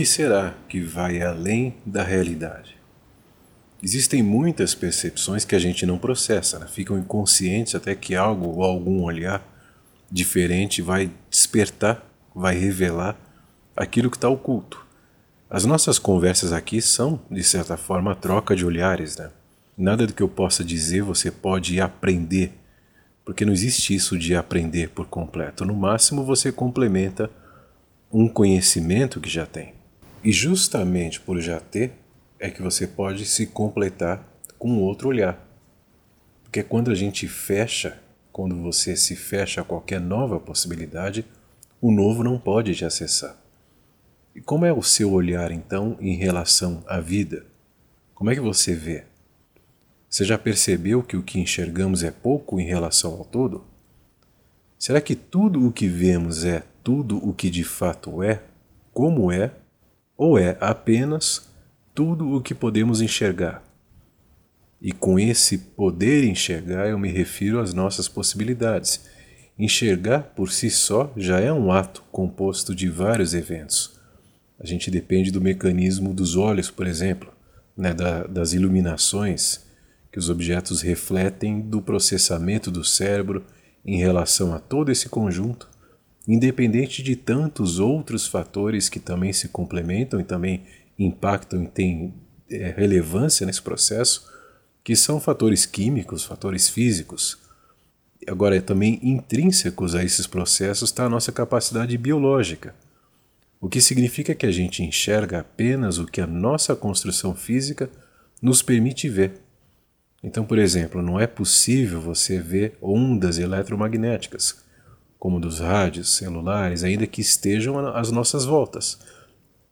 que será que vai além da realidade? Existem muitas percepções que a gente não processa, né? ficam inconscientes até que algo ou algum olhar diferente vai despertar, vai revelar aquilo que está oculto. As nossas conversas aqui são, de certa forma, troca de olhares, né? Nada do que eu possa dizer você pode aprender, porque não existe isso de aprender por completo. No máximo, você complementa um conhecimento que já tem. E justamente por já ter, é que você pode se completar com outro olhar. Porque quando a gente fecha, quando você se fecha a qualquer nova possibilidade, o novo não pode te acessar. E como é o seu olhar então em relação à vida? Como é que você vê? Você já percebeu que o que enxergamos é pouco em relação ao todo? Será que tudo o que vemos é tudo o que de fato é, como é, ou é apenas tudo o que podemos enxergar. E com esse poder enxergar, eu me refiro às nossas possibilidades. Enxergar por si só já é um ato composto de vários eventos. A gente depende do mecanismo dos olhos, por exemplo, né, da, das iluminações que os objetos refletem do processamento do cérebro em relação a todo esse conjunto independente de tantos outros fatores que também se complementam e também impactam e têm é, relevância nesse processo, que são fatores químicos, fatores físicos. Agora, é também intrínsecos a esses processos está a nossa capacidade biológica, o que significa que a gente enxerga apenas o que a nossa construção física nos permite ver. Então, por exemplo, não é possível você ver ondas eletromagnéticas como dos rádios celulares, ainda que estejam às nossas voltas.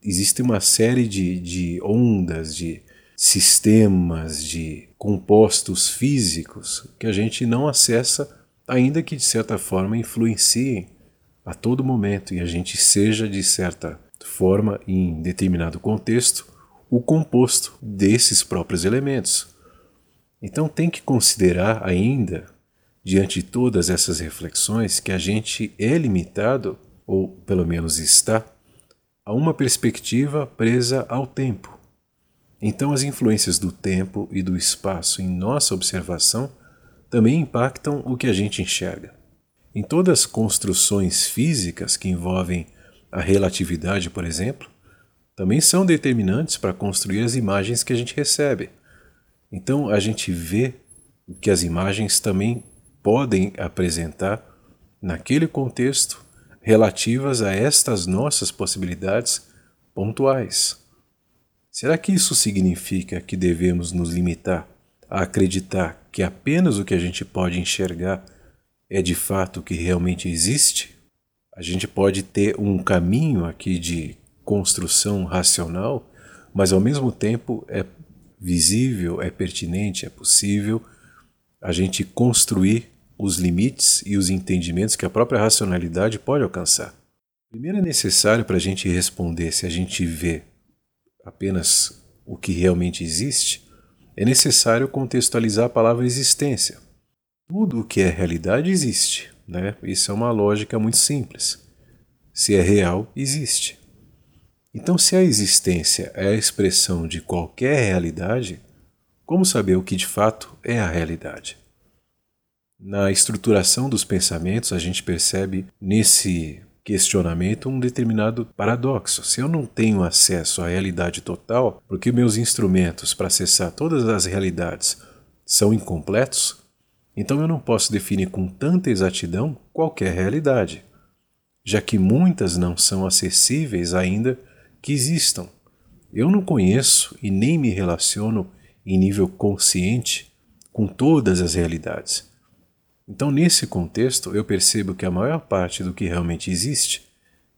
Existe uma série de, de ondas, de sistemas, de compostos físicos que a gente não acessa, ainda que de certa forma influenciem a todo momento e a gente seja, de certa forma, em determinado contexto, o composto desses próprios elementos. Então tem que considerar ainda diante de todas essas reflexões que a gente é limitado, ou pelo menos está, a uma perspectiva presa ao tempo. Então, as influências do tempo e do espaço em nossa observação também impactam o que a gente enxerga. Em todas as construções físicas que envolvem a relatividade, por exemplo, também são determinantes para construir as imagens que a gente recebe. Então, a gente vê que as imagens também podem apresentar, naquele contexto, relativas a estas nossas possibilidades pontuais. Será que isso significa que devemos nos limitar a acreditar que apenas o que a gente pode enxergar é de fato o que realmente existe? A gente pode ter um caminho aqui de construção racional, mas ao mesmo tempo é visível, é pertinente, é possível a gente construir os limites e os entendimentos que a própria racionalidade pode alcançar. Primeiro é necessário para a gente responder se a gente vê apenas o que realmente existe, é necessário contextualizar a palavra existência. Tudo o que é realidade existe, né? Isso é uma lógica muito simples. Se é real, existe. Então, se a existência é a expressão de qualquer realidade, como saber o que de fato é a realidade? Na estruturação dos pensamentos, a gente percebe nesse questionamento um determinado paradoxo. Se eu não tenho acesso à realidade total, porque meus instrumentos para acessar todas as realidades são incompletos, então eu não posso definir com tanta exatidão qualquer realidade, já que muitas não são acessíveis ainda que existam. Eu não conheço e nem me relaciono em nível consciente com todas as realidades. Então, nesse contexto, eu percebo que a maior parte do que realmente existe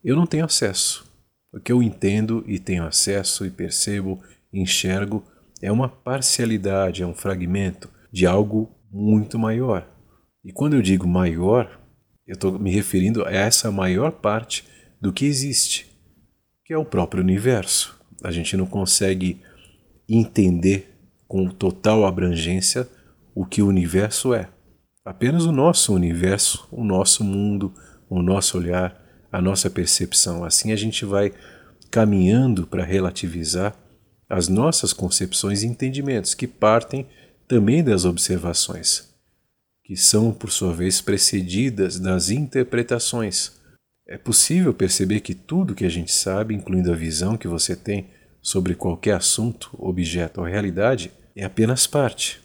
eu não tenho acesso. O que eu entendo e tenho acesso e percebo, enxergo, é uma parcialidade, é um fragmento de algo muito maior. E quando eu digo maior, eu estou me referindo a essa maior parte do que existe, que é o próprio universo. A gente não consegue entender com total abrangência o que o universo é apenas o nosso universo, o nosso mundo, o nosso olhar, a nossa percepção. Assim a gente vai caminhando para relativizar as nossas concepções e entendimentos, que partem também das observações, que são, por sua vez, precedidas das interpretações. É possível perceber que tudo que a gente sabe, incluindo a visão que você tem sobre qualquer assunto, objeto ou realidade, é apenas parte.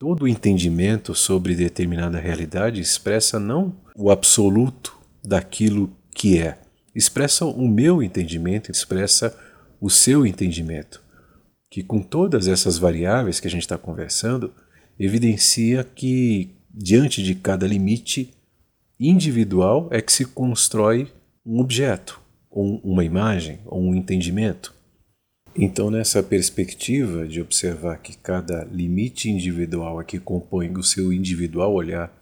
Todo entendimento sobre determinada realidade expressa não o absoluto daquilo que é, expressa o meu entendimento, expressa o seu entendimento, que com todas essas variáveis que a gente está conversando, evidencia que diante de cada limite individual é que se constrói um objeto, ou uma imagem, ou um entendimento. Então, nessa perspectiva de observar que cada limite individual aqui compõe o seu individual olhar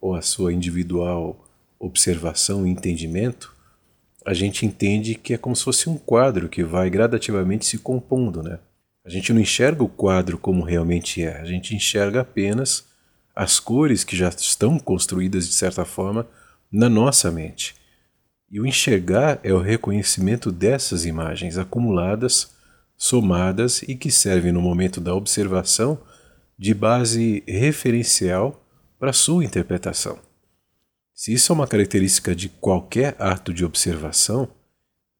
ou a sua individual observação e entendimento, a gente entende que é como se fosse um quadro que vai gradativamente se compondo, né? A gente não enxerga o quadro como realmente é, a gente enxerga apenas as cores que já estão construídas de certa forma na nossa mente. E o enxergar é o reconhecimento dessas imagens acumuladas somadas e que servem no momento da observação de base referencial para sua interpretação. Se isso é uma característica de qualquer ato de observação,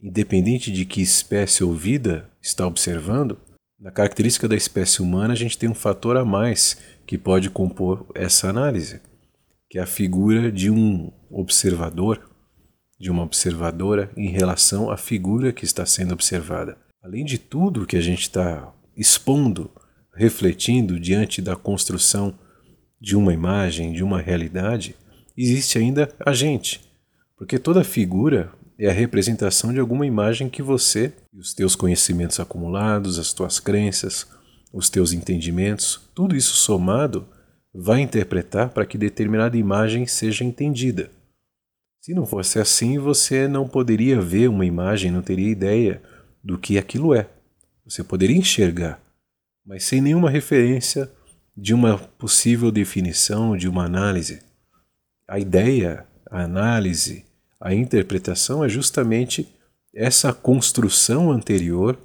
independente de que espécie ou vida está observando, na característica da espécie humana a gente tem um fator a mais que pode compor essa análise, que é a figura de um observador, de uma observadora em relação à figura que está sendo observada além de tudo que a gente está expondo, refletindo diante da construção de uma imagem, de uma realidade, existe ainda a gente. Porque toda figura é a representação de alguma imagem que você os teus conhecimentos acumulados, as tuas crenças, os teus entendimentos, tudo isso somado vai interpretar para que determinada imagem seja entendida. Se não fosse assim, você não poderia ver uma imagem, não teria ideia do que aquilo é. Você poderia enxergar, mas sem nenhuma referência de uma possível definição, de uma análise. A ideia, a análise, a interpretação é justamente essa construção anterior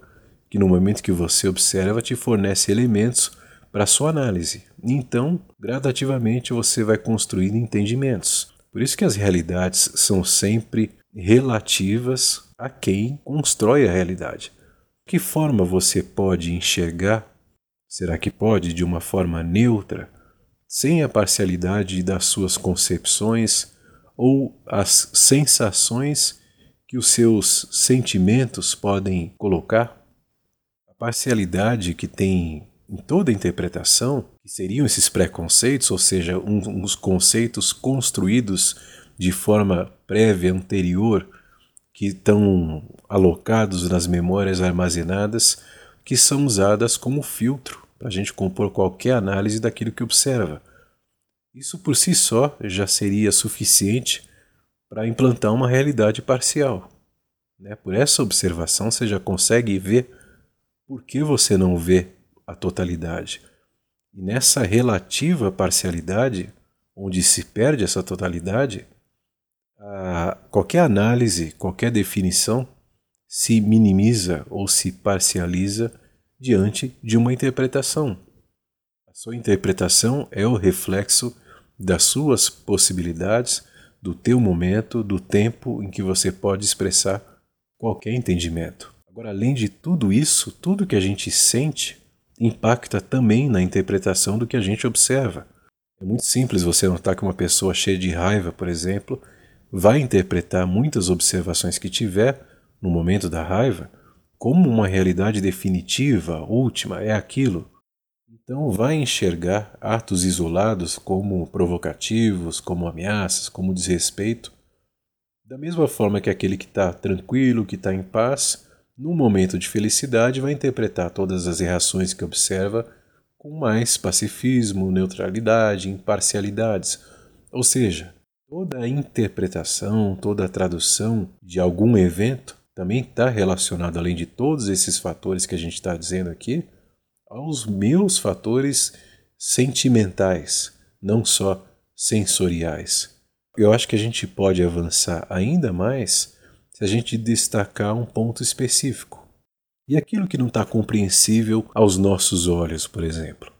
que no momento que você observa te fornece elementos para sua análise. Então, gradativamente você vai construindo entendimentos. Por isso que as realidades são sempre relativas a quem constrói a realidade. Que forma você pode enxergar? Será que pode de uma forma neutra, sem a parcialidade das suas concepções ou as sensações que os seus sentimentos podem colocar? A parcialidade que tem em toda interpretação, que seriam esses preconceitos, ou seja, uns conceitos construídos de forma prévia, anterior que estão alocados nas memórias armazenadas, que são usadas como filtro para a gente compor qualquer análise daquilo que observa. Isso por si só já seria suficiente para implantar uma realidade parcial. Né? Por essa observação você já consegue ver por que você não vê a totalidade. E nessa relativa parcialidade, onde se perde essa totalidade, a, qualquer análise, qualquer definição se minimiza ou se parcializa diante de uma interpretação. A sua interpretação é o reflexo das suas possibilidades, do teu momento, do tempo em que você pode expressar qualquer entendimento. Agora, além de tudo isso, tudo que a gente sente impacta também na interpretação do que a gente observa. É muito simples você notar que uma pessoa cheia de raiva, por exemplo, vai interpretar muitas observações que tiver no momento da raiva como uma realidade definitiva, última, é aquilo. Então vai enxergar atos isolados como provocativos, como ameaças, como desrespeito, da mesma forma que aquele que está tranquilo, que está em paz, num momento de felicidade vai interpretar todas as reações que observa com mais pacifismo, neutralidade, imparcialidades. Ou seja, Toda a interpretação, toda a tradução de algum evento também está relacionado, além de todos esses fatores que a gente está dizendo aqui, aos meus fatores sentimentais, não só sensoriais. Eu acho que a gente pode avançar ainda mais se a gente destacar um ponto específico. E aquilo que não está compreensível aos nossos olhos, por exemplo.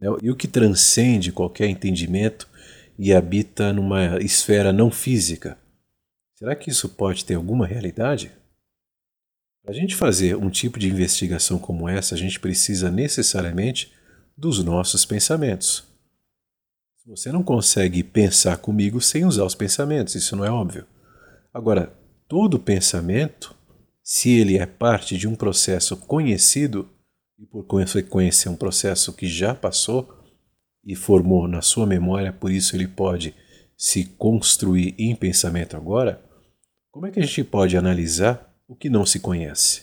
Né? E o que transcende qualquer entendimento e habita numa esfera não física. Será que isso pode ter alguma realidade? Para a gente fazer um tipo de investigação como essa, a gente precisa necessariamente dos nossos pensamentos. Você não consegue pensar comigo sem usar os pensamentos, isso não é óbvio. Agora, todo pensamento, se ele é parte de um processo conhecido, e por consequência um processo que já passou e formou na sua memória, por isso ele pode se construir em pensamento agora, como é que a gente pode analisar o que não se conhece?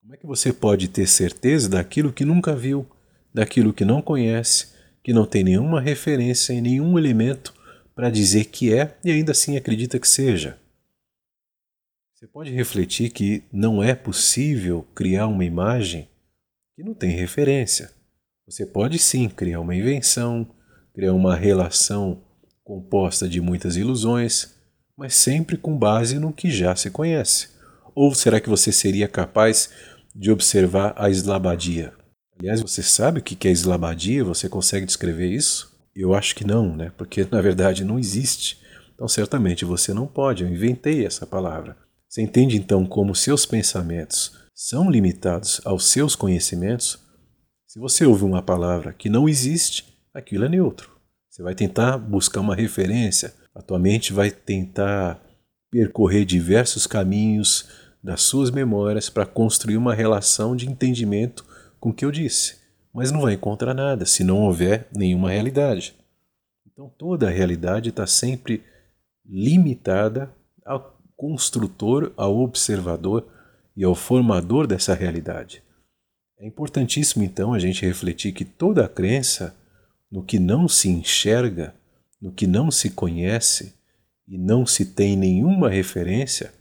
Como é que você pode ter certeza daquilo que nunca viu, daquilo que não conhece, que não tem nenhuma referência em nenhum elemento para dizer que é e ainda assim acredita que seja? Você pode refletir que não é possível criar uma imagem que não tem referência. Você pode sim criar uma invenção, criar uma relação composta de muitas ilusões, mas sempre com base no que já se conhece. Ou será que você seria capaz de observar a eslabadia? Aliás, você sabe o que é eslabadia? Você consegue descrever isso? Eu acho que não, né? Porque na verdade não existe. Então, certamente você não pode. Eu inventei essa palavra. Você entende então como seus pensamentos são limitados aos seus conhecimentos? Se você ouve uma palavra que não existe, aquilo é neutro. Você vai tentar buscar uma referência, a tua mente vai tentar percorrer diversos caminhos das suas memórias para construir uma relação de entendimento com o que eu disse, mas não vai encontrar nada se não houver nenhuma realidade. Então toda a realidade está sempre limitada ao construtor, ao observador e ao formador dessa realidade. É importantíssimo então a gente refletir que toda crença no que não se enxerga, no que não se conhece e não se tem nenhuma referência,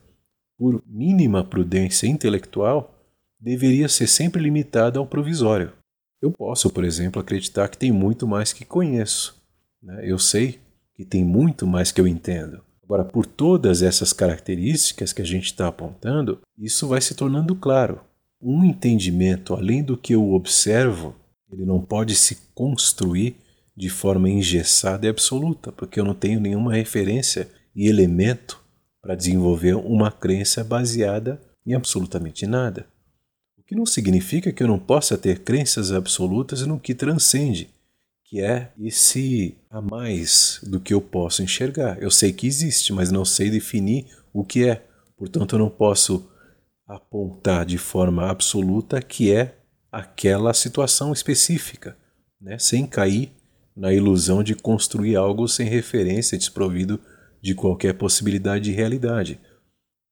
por mínima prudência intelectual, deveria ser sempre limitada ao provisório. Eu posso, por exemplo, acreditar que tem muito mais que conheço. Né? Eu sei que tem muito mais que eu entendo. Agora, por todas essas características que a gente está apontando, isso vai se tornando claro um entendimento além do que eu observo, ele não pode se construir de forma engessada e absoluta, porque eu não tenho nenhuma referência e elemento para desenvolver uma crença baseada em absolutamente nada. O que não significa que eu não possa ter crenças absolutas no que transcende, que é esse a mais do que eu posso enxergar. Eu sei que existe, mas não sei definir o que é. Portanto, eu não posso apontar de forma absoluta que é aquela situação específica, né? sem cair na ilusão de construir algo sem referência, desprovido de qualquer possibilidade de realidade.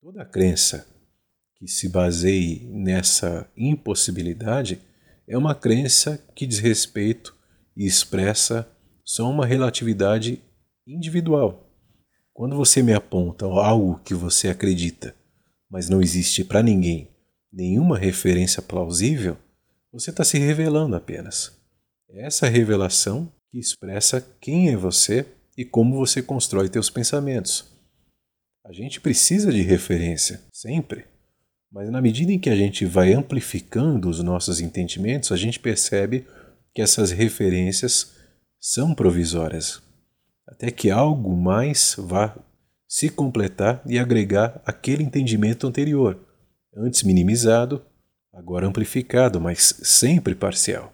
Toda crença que se baseie nessa impossibilidade é uma crença que diz respeito e expressa só uma relatividade individual. Quando você me aponta algo que você acredita mas não existe para ninguém nenhuma referência plausível, você está se revelando apenas. É essa revelação que expressa quem é você e como você constrói teus pensamentos. A gente precisa de referência, sempre. Mas na medida em que a gente vai amplificando os nossos entendimentos, a gente percebe que essas referências são provisórias, até que algo mais vá se completar e agregar aquele entendimento anterior, antes minimizado, agora amplificado, mas sempre parcial,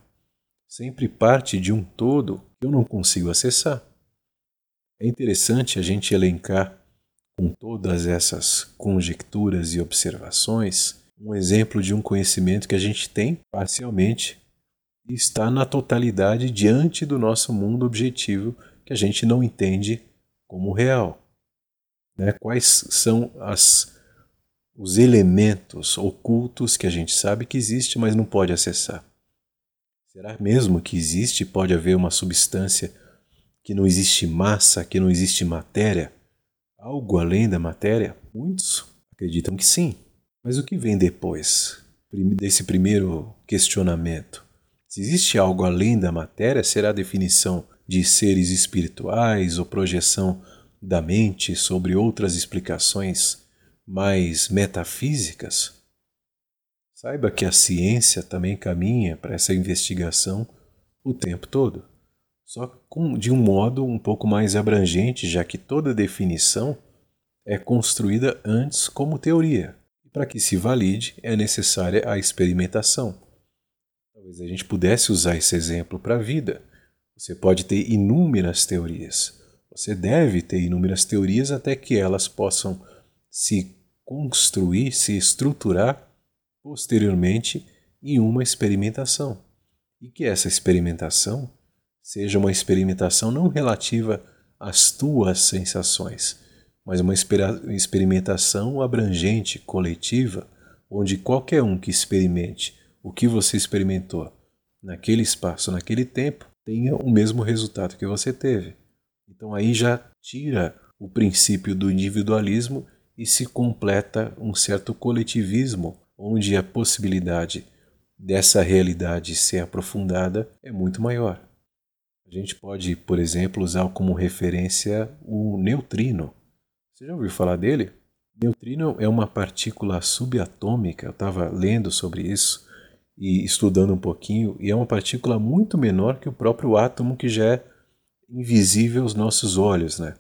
sempre parte de um todo que eu não consigo acessar. É interessante a gente elencar com todas essas conjecturas e observações um exemplo de um conhecimento que a gente tem parcialmente e está na totalidade diante do nosso mundo objetivo que a gente não entende como real. Né? Quais são as, os elementos ocultos que a gente sabe que existe, mas não pode acessar? Será mesmo que existe, pode haver uma substância que não existe massa, que não existe matéria? Algo além da matéria? Muitos acreditam que sim. Mas o que vem depois desse primeiro questionamento? Se existe algo além da matéria, será a definição de seres espirituais ou projeção da mente sobre outras explicações mais metafísicas, saiba que a ciência também caminha para essa investigação o tempo todo, só com, de um modo um pouco mais abrangente, já que toda definição é construída antes como teoria. E para que se valide, é necessária a experimentação. Talvez a gente pudesse usar esse exemplo para a vida. Você pode ter inúmeras teorias. Você deve ter inúmeras teorias até que elas possam se construir, se estruturar posteriormente em uma experimentação. E que essa experimentação seja uma experimentação não relativa às tuas sensações, mas uma experimentação abrangente, coletiva, onde qualquer um que experimente o que você experimentou naquele espaço, naquele tempo, tenha o mesmo resultado que você teve. Então aí já tira o princípio do individualismo e se completa um certo coletivismo, onde a possibilidade dessa realidade ser aprofundada é muito maior. A gente pode, por exemplo, usar como referência o neutrino. Você já ouviu falar dele? Neutrino é uma partícula subatômica, eu estava lendo sobre isso e estudando um pouquinho, e é uma partícula muito menor que o próprio átomo que já é invisível aos nossos olhos, né?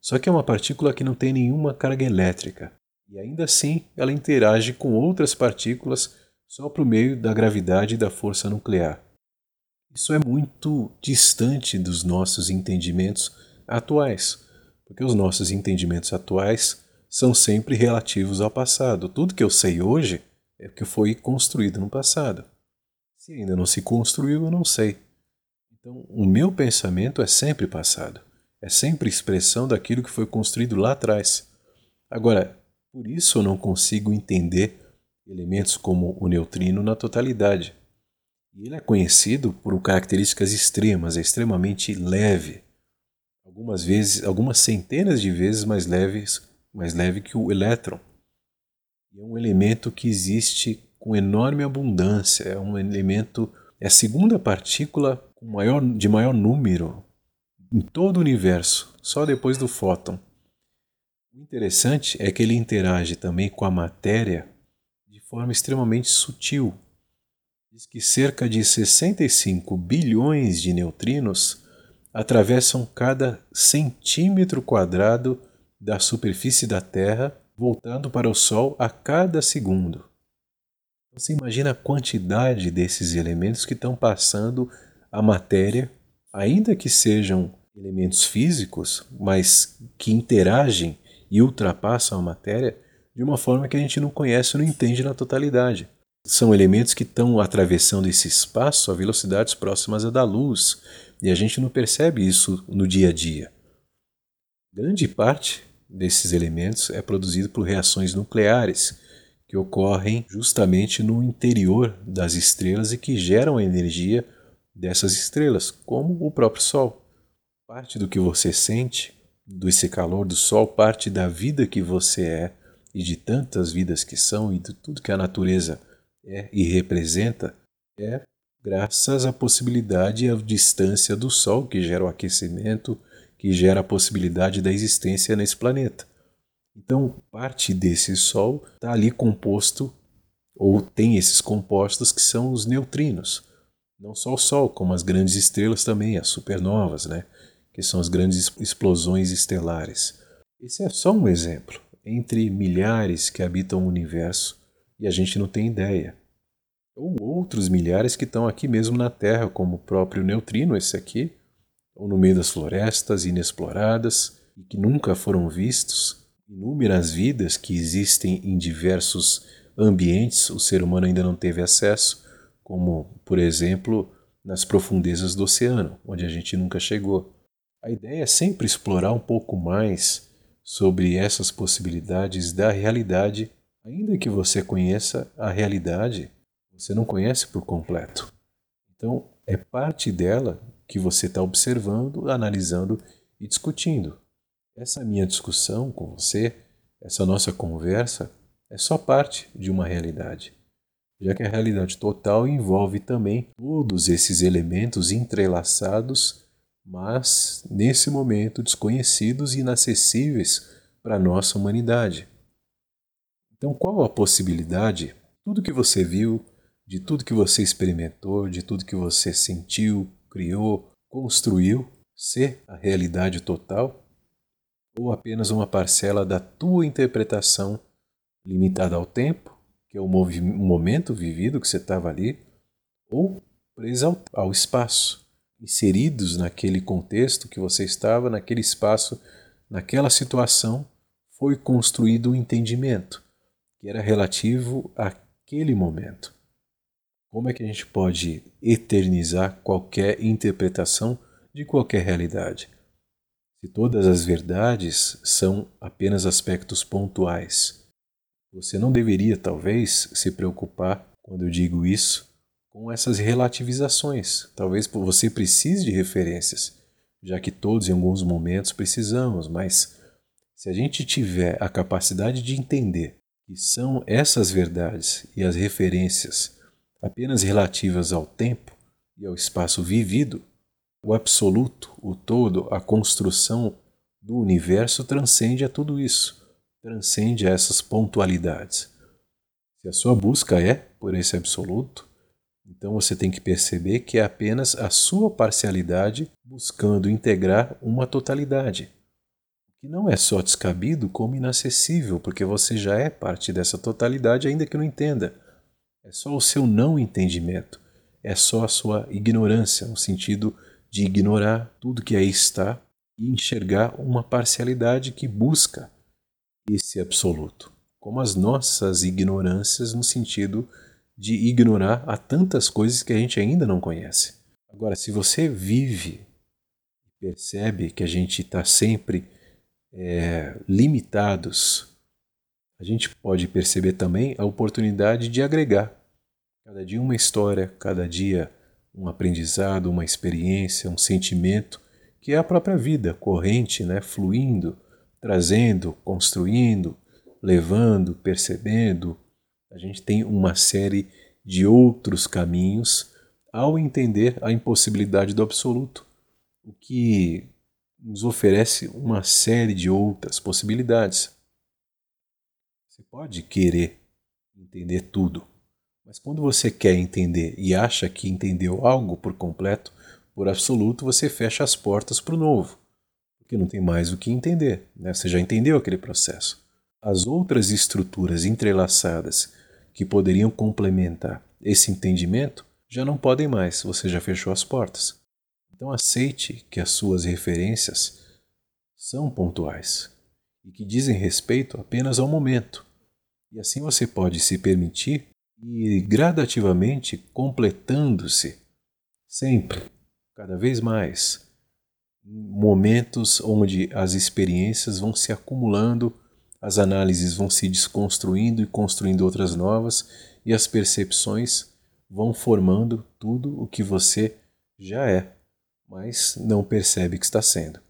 Só que é uma partícula que não tem nenhuma carga elétrica, e ainda assim ela interage com outras partículas só por meio da gravidade e da força nuclear. Isso é muito distante dos nossos entendimentos atuais, porque os nossos entendimentos atuais são sempre relativos ao passado. Tudo que eu sei hoje é porque foi construído no passado. Se ainda não se construiu, eu não sei. Então, o meu pensamento é sempre passado. É sempre expressão daquilo que foi construído lá atrás. Agora, por isso eu não consigo entender elementos como o neutrino na totalidade. E ele é conhecido por características extremas, é extremamente leve algumas vezes, algumas centenas de vezes mais leves, mais leve que o elétron. E é um elemento que existe com enorme abundância, é um elemento, é a segunda partícula maior, de maior número em todo o universo, só depois do fóton. O interessante é que ele interage também com a matéria de forma extremamente sutil. Diz que cerca de 65 bilhões de neutrinos atravessam cada centímetro quadrado da superfície da Terra, voltando para o Sol a cada segundo. Você imagina a quantidade desses elementos que estão passando a matéria, ainda que sejam elementos físicos, mas que interagem e ultrapassam a matéria de uma forma que a gente não conhece ou não entende na totalidade. São elementos que estão atravessando esse espaço a velocidades próximas à da luz, e a gente não percebe isso no dia a dia. Grande parte desses elementos é produzido por reações nucleares, que ocorrem justamente no interior das estrelas e que geram a energia dessas estrelas, como o próprio Sol. Parte do que você sente, desse calor do Sol, parte da vida que você é e de tantas vidas que são e de tudo que a natureza é e representa, é graças à possibilidade e à distância do Sol, que gera o aquecimento, que gera a possibilidade da existência nesse planeta. Então, parte desse Sol está ali composto, ou tem esses compostos que são os neutrinos. Não só o Sol, como as grandes estrelas também, as supernovas, né? que são as grandes explosões estelares. Esse é só um exemplo, entre milhares que habitam o universo e a gente não tem ideia ou outros milhares que estão aqui mesmo na Terra, como o próprio neutrino, esse aqui, ou no meio das florestas inexploradas e que nunca foram vistos, inúmeras vidas que existem em diversos ambientes, o ser humano ainda não teve acesso, como, por exemplo, nas profundezas do oceano, onde a gente nunca chegou. A ideia é sempre explorar um pouco mais sobre essas possibilidades da realidade, ainda que você conheça a realidade você não conhece por completo. Então, é parte dela que você está observando, analisando e discutindo. Essa minha discussão com você, essa nossa conversa, é só parte de uma realidade, já que a realidade total envolve também todos esses elementos entrelaçados, mas nesse momento desconhecidos e inacessíveis para a nossa humanidade. Então, qual a possibilidade? Tudo que você viu, de tudo que você experimentou, de tudo que você sentiu, criou, construiu, ser a realidade total? Ou apenas uma parcela da tua interpretação limitada ao tempo, que é o momento vivido que você estava ali, ou presa ao, espaço, inseridos naquele contexto que você estava, naquele espaço, naquela situação, foi construído o um entendimento que era relativo àquele momento. Como é que a gente pode eternizar qualquer interpretação de qualquer realidade? Se todas as verdades são apenas aspectos pontuais, você não deveria, talvez, se preocupar, quando eu digo isso, com essas relativizações. Talvez você precise de referências, já que todos em alguns momentos precisamos, mas se a gente tiver a capacidade de entender que são essas verdades e as referências apenas relativas ao tempo e ao espaço vivido, o absoluto, o todo, a construção do universo transcende a tudo isso, transcende essas pontualidades. Se a sua busca é por esse absoluto, então você tem que perceber que é apenas a sua parcialidade buscando integrar uma totalidade que não é só descabido como inacessível, porque você já é parte dessa totalidade, ainda que não entenda. É só o seu não entendimento, é só a sua ignorância, no sentido de ignorar tudo que aí está e enxergar uma parcialidade que busca esse absoluto, como as nossas ignorâncias no sentido de ignorar a tantas coisas que a gente ainda não conhece. Agora, se você vive e percebe que a gente está sempre é, limitados, a gente pode perceber também a oportunidade de agregar. Cada dia uma história, cada dia um aprendizado, uma experiência, um sentimento, que é a própria vida corrente, né, fluindo, trazendo, construindo, levando, percebendo. A gente tem uma série de outros caminhos ao entender a impossibilidade do absoluto, o que nos oferece uma série de outras possibilidades. Você pode querer entender tudo, mas quando você quer entender e acha que entendeu algo por completo, por absoluto, você fecha as portas para o novo, porque não tem mais o que entender. Né? Você já entendeu aquele processo. As outras estruturas entrelaçadas que poderiam complementar esse entendimento já não podem mais, você já fechou as portas. Então aceite que as suas referências são pontuais e que dizem respeito apenas ao momento. E assim você pode se permitir ir gradativamente completando-se, sempre, cada vez mais, momentos onde as experiências vão se acumulando, as análises vão se desconstruindo e construindo outras novas, e as percepções vão formando tudo o que você já é mas não percebe que está sendo.